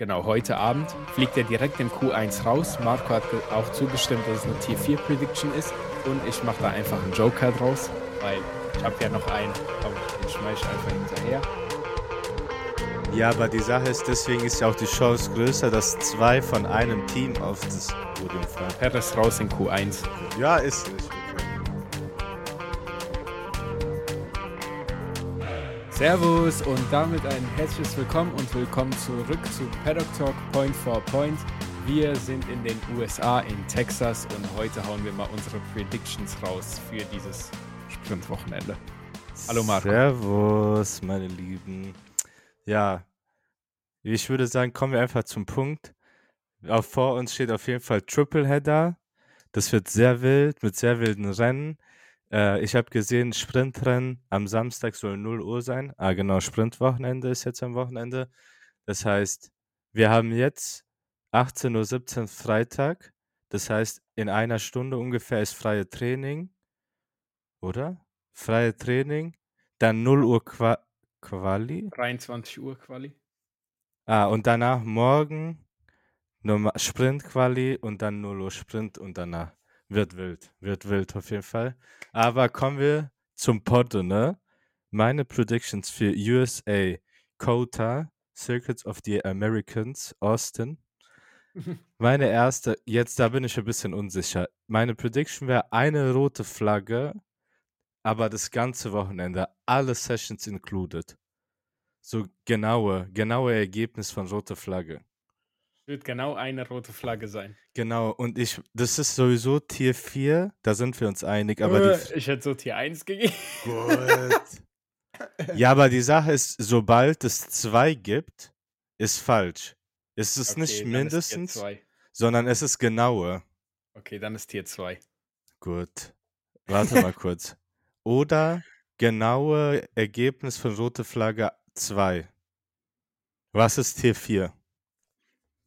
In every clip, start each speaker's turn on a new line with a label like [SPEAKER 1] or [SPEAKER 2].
[SPEAKER 1] genau, heute Abend fliegt er direkt im Q1 raus. Marco hat auch zugestimmt, dass es eine Tier 4 Prediction ist. Und ich mache da einfach einen Joker draus, weil ich habe ja noch einen, aber den schmeiße ich einfach hinterher.
[SPEAKER 2] Ja, aber die Sache ist, deswegen ist ja auch die Chance größer, dass zwei von einem Team auf das Podium fahren.
[SPEAKER 1] Perez raus in Q1.
[SPEAKER 2] Ja, ist nicht.
[SPEAKER 1] Servus und damit ein herzliches Willkommen und willkommen zurück zu Paddock Talk Point for Point. Wir sind in den USA, in Texas und heute hauen wir mal unsere Predictions raus für dieses Sprintwochenende. Hallo Marco.
[SPEAKER 2] Servus, meine Lieben. Ja, ich würde sagen, kommen wir einfach zum Punkt. Vor uns steht auf jeden Fall Tripleheader. Das wird sehr wild, mit sehr wilden Rennen. Äh, ich habe gesehen, Sprintrennen am Samstag soll 0 Uhr sein. Ah, genau, Sprintwochenende ist jetzt am Wochenende. Das heißt, wir haben jetzt 18.17 Uhr Freitag. Das heißt, in einer Stunde ungefähr ist freie Training. Oder? Freie Training. Dann 0 Uhr Qua Quali.
[SPEAKER 1] 23 Uhr Quali.
[SPEAKER 2] Ah, und danach morgen Sprint-Quali und dann 0 Uhr Sprint und danach. Wird wild. Wird wild auf jeden Fall. Aber kommen wir zum Podde, ne? Meine Predictions für USA, Kota, Circuits of the Americans, Austin. Meine erste, jetzt da bin ich ein bisschen unsicher. Meine Prediction wäre eine rote Flagge, aber das ganze Wochenende, alle Sessions included. So genaue, genaue Ergebnis von rote Flagge.
[SPEAKER 1] Wird genau eine rote Flagge sein.
[SPEAKER 2] Genau, und ich, das ist sowieso Tier 4, da sind wir uns einig, aber die,
[SPEAKER 1] Äh, ich hätte so Tier 1 gegeben.
[SPEAKER 2] Gut. Ja, aber die Sache ist, sobald es zwei gibt, ist falsch. Es ist
[SPEAKER 1] Okay,
[SPEAKER 2] nicht
[SPEAKER 1] ist
[SPEAKER 2] mindestens,
[SPEAKER 1] 2.
[SPEAKER 2] sondern es ist genaue.
[SPEAKER 1] Okay, dann ist Tier 2.
[SPEAKER 2] Gut. Warte mal kurz. Oder genaue Ergebnis von rote Flagge 2. Was ist Tier 4?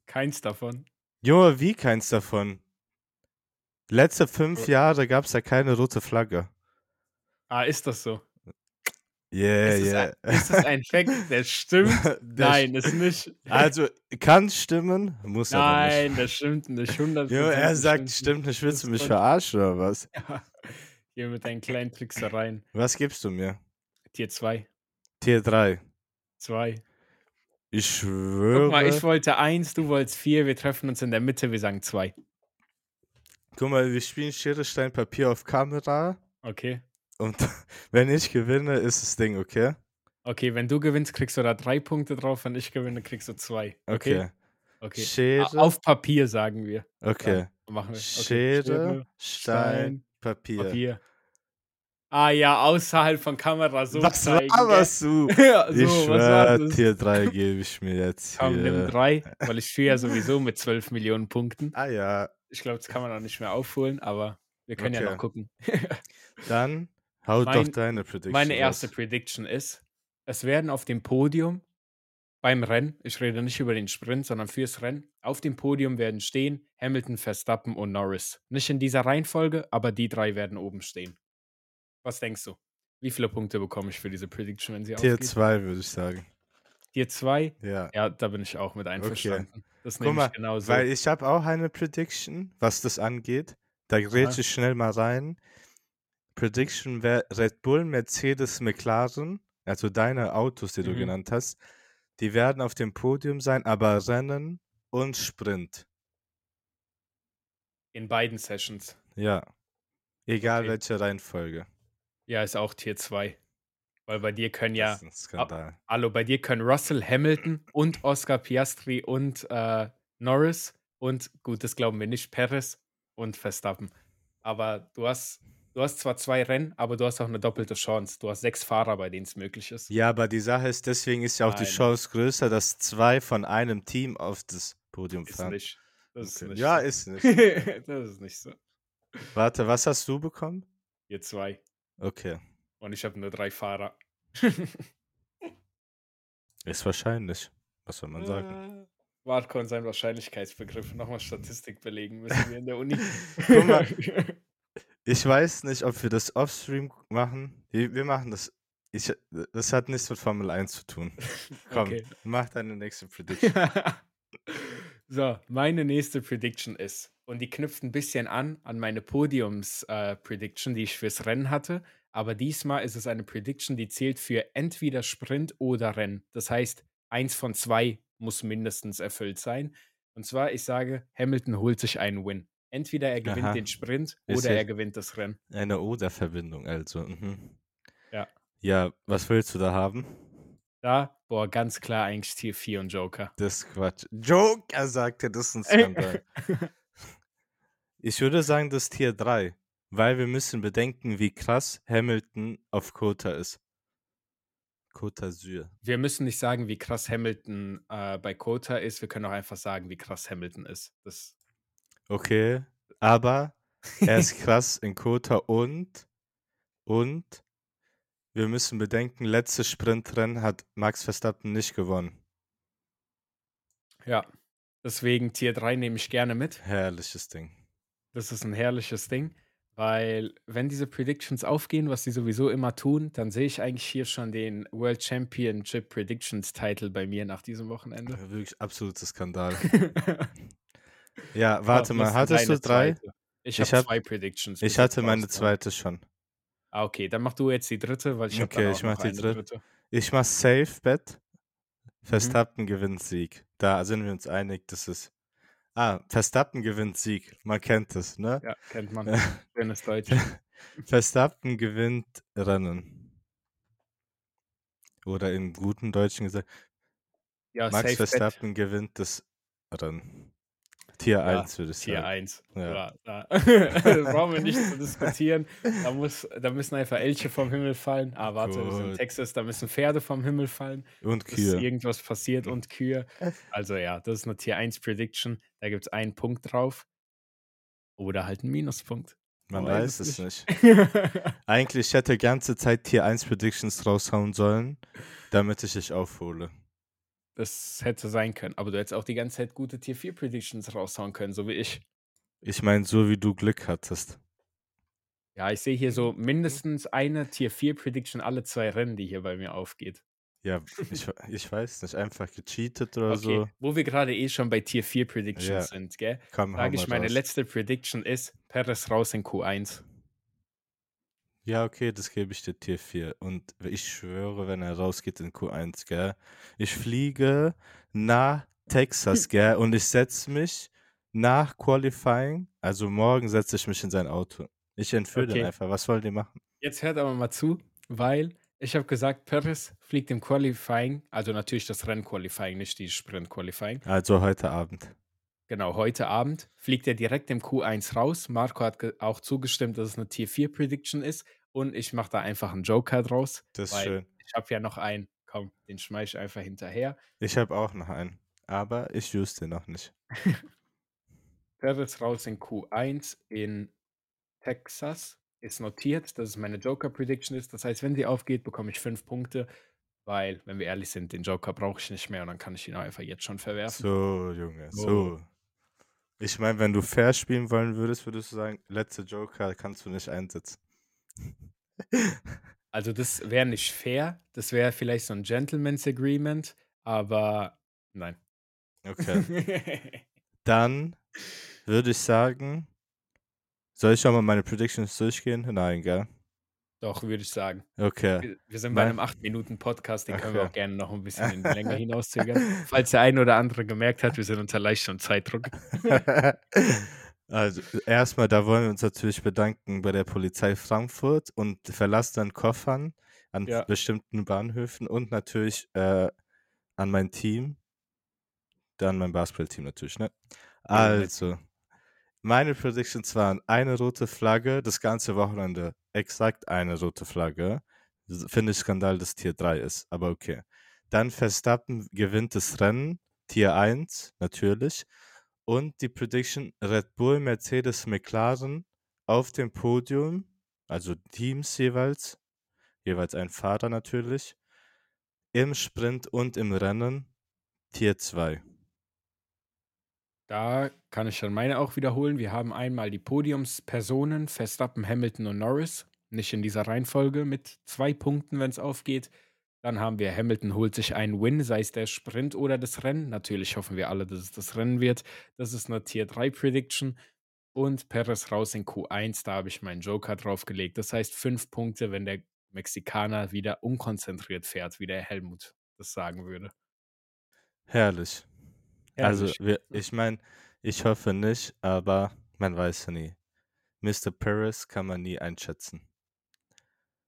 [SPEAKER 1] Keins davon.
[SPEAKER 2] Junge, wie keins davon? Letzte fünf Jahre gab es da keine rote Flagge.
[SPEAKER 1] Ah, ist das so?
[SPEAKER 2] Yeah,
[SPEAKER 1] ist,
[SPEAKER 2] yeah.
[SPEAKER 1] das ein, ist das ein Fact, der stimmt?
[SPEAKER 2] Der
[SPEAKER 1] Nein, ist nicht.
[SPEAKER 2] Also, kann stimmen, muss aber nicht.
[SPEAKER 1] Nein, das stimmt nicht. 100
[SPEAKER 2] Jo, er sagt, stimmt nicht, willst du mich verarschen oder was?
[SPEAKER 1] Ja. Hier mit deinen kleinen Tricksereien.
[SPEAKER 2] Was gibst du mir?
[SPEAKER 1] Tier 2.
[SPEAKER 2] Tier 3.
[SPEAKER 1] 2.
[SPEAKER 2] Ich schwöre.
[SPEAKER 1] Guck mal, ich wollte 1, du wolltest 4. Wir treffen uns in der Mitte, wir sagen 2.
[SPEAKER 2] Guck mal, wir spielen Schere, Stein, Papier auf Kamera.
[SPEAKER 1] Okay.
[SPEAKER 2] Und wenn ich gewinne, ist das Ding, okay?
[SPEAKER 1] Okay, wenn du gewinnst, kriegst du da drei Punkte drauf. Wenn ich gewinne, kriegst du zwei. Okay.
[SPEAKER 2] Okay. Schere.
[SPEAKER 1] Auf Papier sagen wir.
[SPEAKER 2] Okay.
[SPEAKER 1] Dann machen wir. Okay.
[SPEAKER 2] Schere, Stein, Papier.
[SPEAKER 1] Papier. Ah ja, außerhalb von Kamera so
[SPEAKER 2] was
[SPEAKER 1] zeigen.
[SPEAKER 2] laberst du?
[SPEAKER 1] ja, so,
[SPEAKER 2] ich
[SPEAKER 1] was war
[SPEAKER 2] schwör,
[SPEAKER 1] das?
[SPEAKER 2] Tier 3 gebe ich mir jetzt
[SPEAKER 1] Komm, nimm
[SPEAKER 2] hier.
[SPEAKER 1] drei, weil ich führe ja sowieso mit 12 Millionen Punkten.
[SPEAKER 2] Ah ja,
[SPEAKER 1] Ich glaube, das kann man auch nicht mehr aufholen, aber wir können ja
[SPEAKER 2] Okay.
[SPEAKER 1] noch gucken.
[SPEAKER 2] dann hau doch
[SPEAKER 1] Mein-
[SPEAKER 2] deine Prediction
[SPEAKER 1] Meine erste
[SPEAKER 2] raus.
[SPEAKER 1] Prediction ist, es werden auf dem Podium beim Rennen, ich rede nicht über den Sprint, sondern fürs Rennen, auf dem Podium werden stehen Hamilton, Verstappen und Norris. Nicht in dieser Reihenfolge, aber die drei werden oben stehen. Was denkst du? Wie viele Punkte bekomme ich für diese Prediction, wenn sie
[SPEAKER 2] Tier
[SPEAKER 1] aufgeht?
[SPEAKER 2] 2 würde ich sagen.
[SPEAKER 1] Tier 2?
[SPEAKER 2] Ja.
[SPEAKER 1] Ja, da bin ich auch mit einverstanden. Das
[SPEAKER 2] Guck
[SPEAKER 1] nehme
[SPEAKER 2] mal,
[SPEAKER 1] ich genauso.
[SPEAKER 2] Weil ich habe auch eine Prediction, was das angeht. Da grätsche ich schnell mal rein. Prediction wäre Red Bull, Mercedes, McLaren, also deine Autos, die du
[SPEAKER 1] Mhm.
[SPEAKER 2] genannt hast, die werden auf dem Podium sein, aber Rennen und Sprint.
[SPEAKER 1] in beiden Sessions.
[SPEAKER 2] Ja. Egal
[SPEAKER 1] Okay.
[SPEAKER 2] welche Reihenfolge.
[SPEAKER 1] Ja, ist auch Tier 2. Weil bei dir können ja
[SPEAKER 2] Das ist ein Skandal.
[SPEAKER 1] Hallo, bei dir können Russell, Hamilton und Oscar Piastri und äh, Norris und gut, das glauben wir nicht, Perez und Verstappen. Aber du hast, du hast zwar zwei Rennen, aber du hast auch eine doppelte Chance. Du hast sechs Fahrer, bei denen es möglich ist.
[SPEAKER 2] Ja, aber die Sache ist, deswegen ist ja auch die
[SPEAKER 1] Nein.
[SPEAKER 2] Chance größer, dass zwei von einem Team auf das Podium
[SPEAKER 1] Ist
[SPEAKER 2] fahren.
[SPEAKER 1] nicht. Das ist
[SPEAKER 2] Okay.
[SPEAKER 1] nicht
[SPEAKER 2] Ja,
[SPEAKER 1] so.
[SPEAKER 2] ist nicht.
[SPEAKER 1] das ist nicht so.
[SPEAKER 2] Warte, was hast du bekommen?
[SPEAKER 1] Ihr zwei.
[SPEAKER 2] Okay.
[SPEAKER 1] Und ich habe nur drei Fahrer.
[SPEAKER 2] Ist wahrscheinlich. Was soll man sagen?
[SPEAKER 1] Äh, Marco und sein Wahrscheinlichkeitsbegriff. Nochmal Statistik belegen müssen wir in der Uni.
[SPEAKER 2] Guck mal. Ich weiß nicht, ob wir das offstream machen. Wir wir machen das. Ich, das hat nichts mit Formel 1 zu tun. Komm,
[SPEAKER 1] Okay.
[SPEAKER 2] mach deine nächste Prediction.
[SPEAKER 1] So, meine nächste Prediction ist, und die knüpft ein bisschen an an meine Podiums-Prediction, die ich fürs Rennen hatte. Aber diesmal ist es eine Prediction, die zählt für entweder Sprint oder Rennen. Das heißt, eins von zwei muss mindestens erfüllt sein. Und zwar, ich sage, Hamilton holt sich einen Win. Entweder er gewinnt
[SPEAKER 2] Aha.
[SPEAKER 1] den Sprint oder er gewinnt das Rennen.
[SPEAKER 2] Eine Oder-Verbindung, also. Mhm.
[SPEAKER 1] Ja.
[SPEAKER 2] Ja, was willst du da haben?
[SPEAKER 1] Da, boah, ganz klar eigentlich Tier 4 und Joker.
[SPEAKER 2] Das ist Quatsch. Joker sagte, das ist ein Skandal. ich würde sagen, das Tier 3, weil wir müssen bedenken, wie krass Hamilton auf Kota ist. Côte d'Azur.
[SPEAKER 1] Wir müssen nicht sagen, wie krass Hamilton äh, bei Kota ist. Wir können auch einfach sagen, wie krass Hamilton ist. Das
[SPEAKER 2] Okay, aber er ist krass in Kota und und wir müssen bedenken, letztes Sprintrennen hat Max Verstappen nicht gewonnen.
[SPEAKER 1] ja. Deswegen Tier 3 nehme ich gerne mit.
[SPEAKER 2] Herrliches Ding.
[SPEAKER 1] Das ist ein herrliches Ding, weil wenn diese Predictions aufgehen, was sie sowieso immer tun, dann sehe ich eigentlich hier schon den World Championship Predictions Title bei mir nach diesem Wochenende.
[SPEAKER 2] Wirklich absoluter Skandal. Ja, warte mal, hattest du drei?
[SPEAKER 1] zweite? Ich
[SPEAKER 2] Ich
[SPEAKER 1] habe
[SPEAKER 2] hab-
[SPEAKER 1] zwei Predictions.
[SPEAKER 2] Ich hatte meine zweite schon.
[SPEAKER 1] Ah, okay, dann mach du jetzt die dritte, weil ich
[SPEAKER 2] Okay, ich mach die
[SPEAKER 1] eine
[SPEAKER 2] dritte. Ich mach Safe Bet.
[SPEAKER 1] Mhm.
[SPEAKER 2] Verstappen gewinnt Sieg. Da sind wir uns einig, das ist. Ah, Verstappen gewinnt Sieg. Man kennt es, ne?
[SPEAKER 1] Ja, kennt man. Schönes Deutsch.
[SPEAKER 2] Verstappen gewinnt Rennen. Oder im guten Deutschen gesagt,
[SPEAKER 1] Ja,
[SPEAKER 2] Max
[SPEAKER 1] Safe Bet,
[SPEAKER 2] Verstappen gewinnt das Rennen. Tier
[SPEAKER 1] Ja,
[SPEAKER 2] 1, würde ich
[SPEAKER 1] Tier
[SPEAKER 2] sagen.
[SPEAKER 1] 1.
[SPEAKER 2] Ja.
[SPEAKER 1] Da. brauchen wir nicht zu diskutieren. Da, muss, da müssen einfach Elche vom Himmel fallen. Ah, warte, wir sind in. Texas, da müssen Pferde vom Himmel fallen,
[SPEAKER 2] Und Kühe.
[SPEAKER 1] irgendwas passiert und Kühe. Also ja, das ist eine Tier 1 Prediction. Da gibt es einen Punkt drauf. Oder halt einen Minuspunkt.
[SPEAKER 2] Man
[SPEAKER 1] Man
[SPEAKER 2] weiß es nicht. Eigentlich ich hätte ganze Zeit Tier 1 Predictions raushauen sollen, damit ich dich aufhole.
[SPEAKER 1] Das hätte sein können. Aber du hättest auch die ganze Zeit gute Tier 4 Predictions raushauen können, so wie ich.
[SPEAKER 2] Ich meine, so wie du Glück hattest.
[SPEAKER 1] Ja, ich sehe hier so mindestens eine Tier 4 Prediction alle zwei Rennen, die hier bei mir aufgeht.
[SPEAKER 2] Ja, ich, ich weiß nicht, einfach gecheatet oder
[SPEAKER 1] Okay,
[SPEAKER 2] so.
[SPEAKER 1] wo wir gerade eh schon bei Tier 4 Predictions
[SPEAKER 2] Ja.
[SPEAKER 1] sind, gell?
[SPEAKER 2] Komm,
[SPEAKER 1] Sage ich, meine
[SPEAKER 2] raus.
[SPEAKER 1] letzte Prediction ist Perez raus in Q1.
[SPEAKER 2] Ja, okay, das gebe ich dir Tier 4. Und ich schwöre, wenn er rausgeht in Q1, gell? Ich fliege nach Texas, gell? Und ich setze mich nach Qualifying, also morgen setze ich mich in sein Auto. Ich entführe den
[SPEAKER 1] Okay.
[SPEAKER 2] einfach. Was wollen die machen?
[SPEAKER 1] Jetzt hört aber mal zu, weil ich habe gesagt, Perez fliegt im Qualifying, also natürlich das Renn-Qualifying, nicht die Sprint-Qualifying.
[SPEAKER 2] Also heute Abend.
[SPEAKER 1] Genau, heute Abend fliegt er direkt im Q1 raus. Marco hat auch zugestimmt, dass es eine Tier 4 Prediction ist. Und ich mache da einfach einen Joker draus.
[SPEAKER 2] Das ist schön.
[SPEAKER 1] Ich habe ja noch einen. Komm, den schmeiß ich einfach hinterher.
[SPEAKER 2] Ich habe auch noch einen. Aber ich use den noch nicht.
[SPEAKER 1] Perez raus in Q1 in Texas ist notiert, dass es meine Joker-Prediction ist. Das heißt, wenn sie aufgeht, bekomme ich fünf Punkte, weil, wenn wir ehrlich sind, den Joker brauche ich nicht mehr und dann kann ich ihn einfach jetzt schon verwerfen.
[SPEAKER 2] So, Junge,
[SPEAKER 1] So.
[SPEAKER 2] so. Ich meine, wenn du fair spielen wollen würdest, würdest du sagen, letzte Joker kannst du nicht einsetzen.
[SPEAKER 1] Also, das wäre nicht fair. Das wäre vielleicht so ein Gentleman's Agreement, aber nein.
[SPEAKER 2] Okay. Dann würde ich sagen, soll ich schon mal meine Predictions durchgehen? Nein, gell?
[SPEAKER 1] Doch, würde ich sagen.
[SPEAKER 2] Okay.
[SPEAKER 1] Wir, wir sind bei einem 8-Minuten-Podcast, den können wir
[SPEAKER 2] Okay.
[SPEAKER 1] auch gerne noch ein bisschen in die Länge hinauszögern. Falls der eine oder andere gemerkt hat, wir sind unter leichtem Zeitdruck.
[SPEAKER 2] also, erstmal, da wollen wir uns natürlich bedanken bei der Polizei Frankfurt und verlassenen Koffern an
[SPEAKER 1] Ja.
[SPEAKER 2] bestimmten Bahnhöfen und natürlich äh, an mein Team. Dann mein Basketballteam natürlich, ne?
[SPEAKER 1] Ja,
[SPEAKER 2] Also, meine Predictions waren eine rote Flagge, das ganze Wochenende exakt eine rote Flagge. Finde ich Skandal, dass Tier 3 ist, aber okay. Dann Verstappen gewinnt das Rennen, Tier 1 natürlich. Und die Prediction Red Bull, Mercedes, McLaren auf dem Podium, also Teams jeweils, jeweils ein Fahrer natürlich, im Sprint und im Rennen, Tier 2.
[SPEAKER 1] Da kann ich dann meine auch wiederholen. Wir haben einmal die Podiumspersonen, Verstappen, Hamilton und Norris. Nicht in dieser Reihenfolge mit zwei Punkten, wenn es aufgeht. Dann haben wir Hamilton holt sich einen Win, sei es der Sprint oder das Rennen. Natürlich hoffen wir alle, dass es das Rennen wird. Das ist eine Tier 3 Prediction. Und Perez raus in Q1, da habe ich meinen Joker draufgelegt. Das heißt fünf Punkte, wenn der Mexikaner wieder unkonzentriert fährt, wie der Helmut das sagen würde.
[SPEAKER 2] Herrlich. Also, wir, ich meine, ich hoffe nicht, aber man weiß ja nie. Mr. Perez kann man nie einschätzen.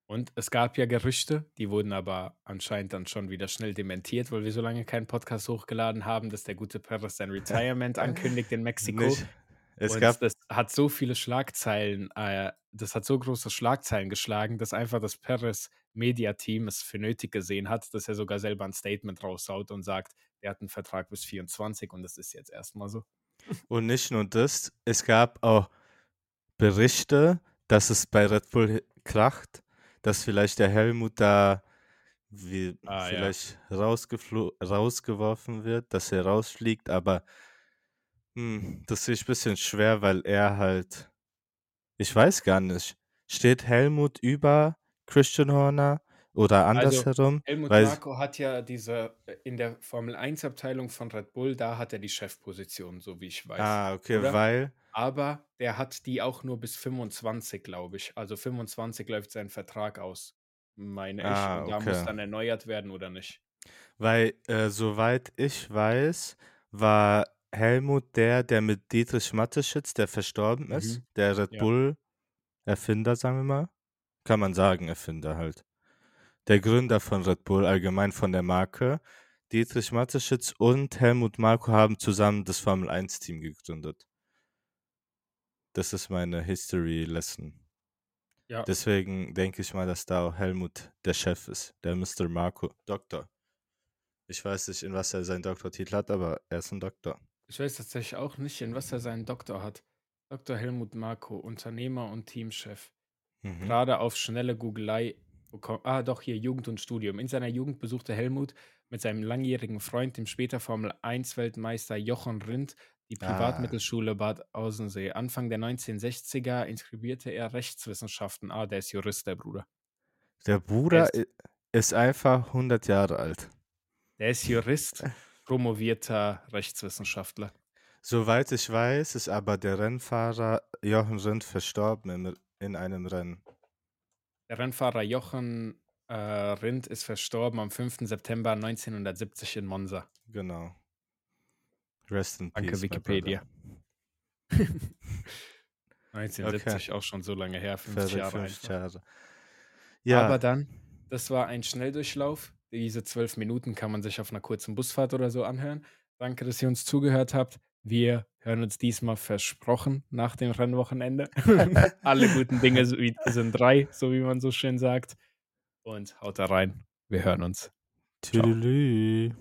[SPEAKER 1] Und es gab ja Gerüchte, die wurden aber anscheinend dann schon wieder schnell dementiert, weil wir so lange keinen Podcast hochgeladen haben, dass der gute Perez sein Retirement ankündigt in Mexiko.
[SPEAKER 2] Nicht, es
[SPEAKER 1] Und
[SPEAKER 2] gab,
[SPEAKER 1] das hat so viele Schlagzeilen, äh, das hat so große Schlagzeilen geschlagen, dass einfach das Perez Media-Team es für nötig gesehen hat, dass er sogar selber ein Statement raushaut und sagt, er hat einen Vertrag bis 24 und das ist jetzt erstmal so.
[SPEAKER 2] und nicht nur das, es gab auch Berichte, dass es bei Red Bull kracht, dass vielleicht der Helmut da wie
[SPEAKER 1] Ah, ja.
[SPEAKER 2] vielleicht rausgeflo rausgeworfen wird, dass er rausfliegt, aber hm, das sehe ich ein bisschen schwer, weil er halt, ich weiß gar nicht, steht Helmut über Christian Horner oder
[SPEAKER 1] Also
[SPEAKER 2] andersherum?
[SPEAKER 1] Helmut
[SPEAKER 2] Weil,
[SPEAKER 1] Marko hat ja diese, äh, in der Formel 1-Abteilung von Red Bull, da hat er die Chefposition, so wie ich weiß.
[SPEAKER 2] ah, okay,
[SPEAKER 1] Oder?
[SPEAKER 2] weil,
[SPEAKER 1] Aber der hat die auch nur bis 25, glaube ich. Also 25 läuft sein Vertrag aus, meine ich.
[SPEAKER 2] ah,
[SPEAKER 1] Und da muss dann erneuert werden oder nicht.
[SPEAKER 2] Weil, äh, soweit ich weiß, war Helmut der, der mit Dietrich Mateschitz, der verstorben ist,
[SPEAKER 1] Mhm.
[SPEAKER 2] der Red
[SPEAKER 1] Ja.
[SPEAKER 2] Bull-Erfinder, sagen wir mal. Kann man sagen, Erfinder halt. Der Gründer von Red Bull, allgemein von der Marke. Dietrich Mateschitz und Helmut Marko haben zusammen das Formel 1-Team gegründet. Das ist meine History Lesson.
[SPEAKER 1] Ja.
[SPEAKER 2] Deswegen denke ich mal, dass da auch Helmut der Chef ist, der Mr. Marco, Doktor. Ich weiß nicht, in was er seinen Doktortitel hat, aber er ist ein Doktor.
[SPEAKER 1] Ich weiß tatsächlich auch nicht, in was er seinen Doktor hat. Dr. Helmut Marko, Unternehmer und Teamchef.
[SPEAKER 2] Mhm.
[SPEAKER 1] Gerade auf schnelle Googelei bekommen. Ah, doch, hier Jugend und Studium. In seiner Jugend besuchte Helmut mit seinem langjährigen Freund, dem später Formel 1-Weltmeister Jochen Rindt, die
[SPEAKER 2] Ah,
[SPEAKER 1] Privatmittelschule Bad Außensee. Anfang der 1960er inskribierte er Rechtswissenschaften. Ah, der ist Jurist, der Bruder.
[SPEAKER 2] der
[SPEAKER 1] Der
[SPEAKER 2] Bruder
[SPEAKER 1] ist,
[SPEAKER 2] ist einfach 100 Jahre alt.
[SPEAKER 1] der ist Jurist, promovierter Rechtswissenschaftler.
[SPEAKER 2] Soweit ich weiß, ist aber der Rennfahrer Jochen Rindt verstorben in, in einem Rennen.
[SPEAKER 1] Der Rennfahrer Jochen äh, Rindt ist verstorben am 5. September 1970 in Monza.
[SPEAKER 2] Genau. Rest in
[SPEAKER 1] Danke,
[SPEAKER 2] peace.
[SPEAKER 1] Wikipedia. 1970, auch schon so lange her, 50
[SPEAKER 2] Verrückt,
[SPEAKER 1] Jahre
[SPEAKER 2] 50
[SPEAKER 1] einfach.
[SPEAKER 2] Jahre.
[SPEAKER 1] Aber
[SPEAKER 2] Ja,
[SPEAKER 1] dann, das war ein Schnelldurchlauf. Diese zwölf Minuten kann man sich auf einer kurzen Busfahrt oder so anhören. Danke, dass ihr uns zugehört habt. Wir hören uns diesmal versprochen nach dem Rennwochenende. Alle guten Dinge sind drei, so wie man so schön sagt. Und haut da rein. Wir hören uns.
[SPEAKER 2] Tüdelü.